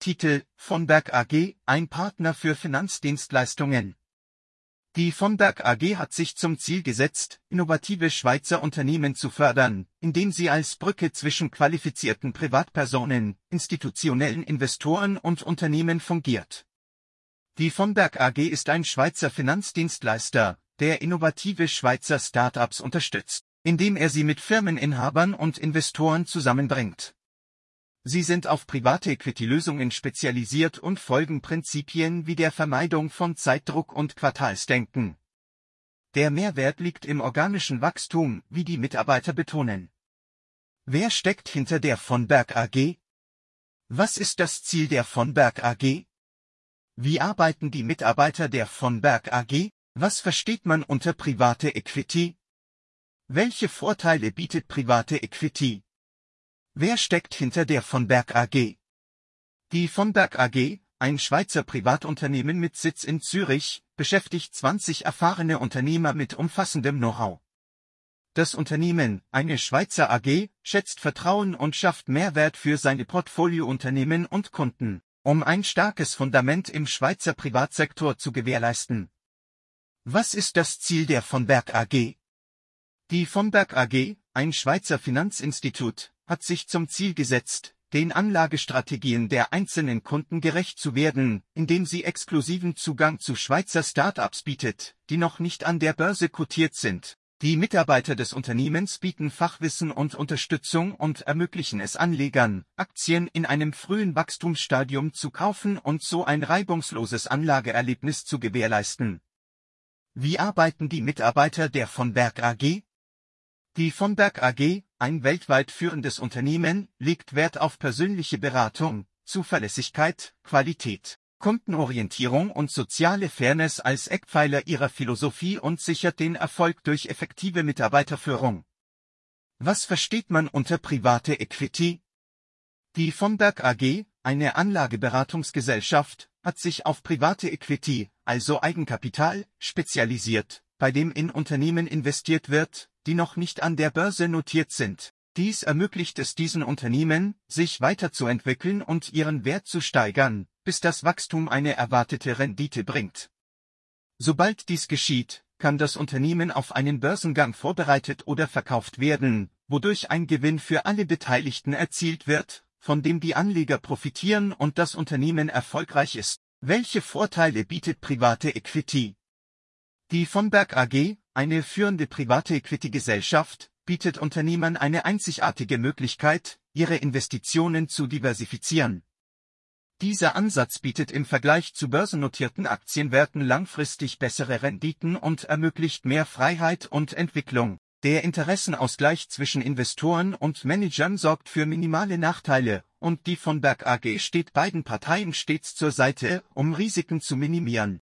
Titel von Berg AG, ein Partner für Finanzdienstleistungen. Die von Berg AG hat sich zum Ziel gesetzt, innovative Schweizer Unternehmen zu fördern, indem sie als Brücke zwischen qualifizierten Privatpersonen, institutionellen Investoren und Unternehmen fungiert. Die von Berg AG ist ein Schweizer Finanzdienstleister, der innovative Schweizer Start-ups unterstützt, indem er sie mit Firmeninhabern und Investoren zusammenbringt. Sie sind auf private Equity-Lösungen spezialisiert und folgen Prinzipien wie der Vermeidung von Zeitdruck und Quartalsdenken. Der Mehrwert liegt im organischen Wachstum, wie die Mitarbeiter betonen. Wer steckt hinter der von Berg AG? Was ist das Ziel der von Berg AG? Wie arbeiten die Mitarbeiter der von Berg AG? Was versteht man unter private Equity? Welche Vorteile bietet private Equity? Wer steckt hinter der von Berg AG? Die von Berg AG, ein Schweizer Privatunternehmen mit Sitz in Zürich, beschäftigt 20 erfahrene Unternehmer mit umfassendem Know-how. Das Unternehmen, eine Schweizer AG, schätzt Vertrauen und schafft Mehrwert für seine Portfoliounternehmen und Kunden, um ein starkes Fundament im Schweizer Privatsektor zu gewährleisten. Was ist das Ziel der von Berg AG? Die von Berg AG, ein Schweizer Finanzinstitut, hat sich zum Ziel gesetzt, den Anlagestrategien der einzelnen Kunden gerecht zu werden, indem sie exklusiven Zugang zu Schweizer Start-ups bietet, die noch nicht an der Börse kotiert sind. Die Mitarbeiter des Unternehmens bieten Fachwissen und Unterstützung und ermöglichen es Anlegern, Aktien in einem frühen Wachstumsstadium zu kaufen und so ein reibungsloses Anlageerlebnis zu gewährleisten. Wie arbeiten die Mitarbeiter der von Berg AG? Die von Berg AG, ein weltweit führendes Unternehmen, legt Wert auf persönliche Beratung, Zuverlässigkeit, Qualität, Kundenorientierung und soziale Fairness als Eckpfeiler ihrer Philosophie und sichert den Erfolg durch effektive Mitarbeiterführung. Was versteht man unter private Equity? Die von Berg AG, eine Anlageberatungsgesellschaft, hat sich auf private Equity, also Eigenkapital, spezialisiert, bei dem in Unternehmen investiert wird, die noch nicht an der Börse notiert sind. Dies ermöglicht es diesen Unternehmen, sich weiterzuentwickeln und ihren Wert zu steigern, bis das Wachstum eine erwartete Rendite bringt. Sobald dies geschieht, kann das Unternehmen auf einen Börsengang vorbereitet oder verkauft werden, wodurch ein Gewinn für alle Beteiligten erzielt wird, von dem die Anleger profitieren und das Unternehmen erfolgreich ist. Welche Vorteile bietet private Equity? Die von Berg AG, eine führende private Equity-Gesellschaft, bietet Unternehmern eine einzigartige Möglichkeit, ihre Investitionen zu diversifizieren. Dieser Ansatz bietet im Vergleich zu börsennotierten Aktienwerten langfristig bessere Renditen und ermöglicht mehr Freiheit und Entwicklung. Der Interessenausgleich zwischen Investoren und Managern sorgt für minimale Nachteile, und die von Berg AG steht beiden Parteien stets zur Seite, um Risiken zu minimieren.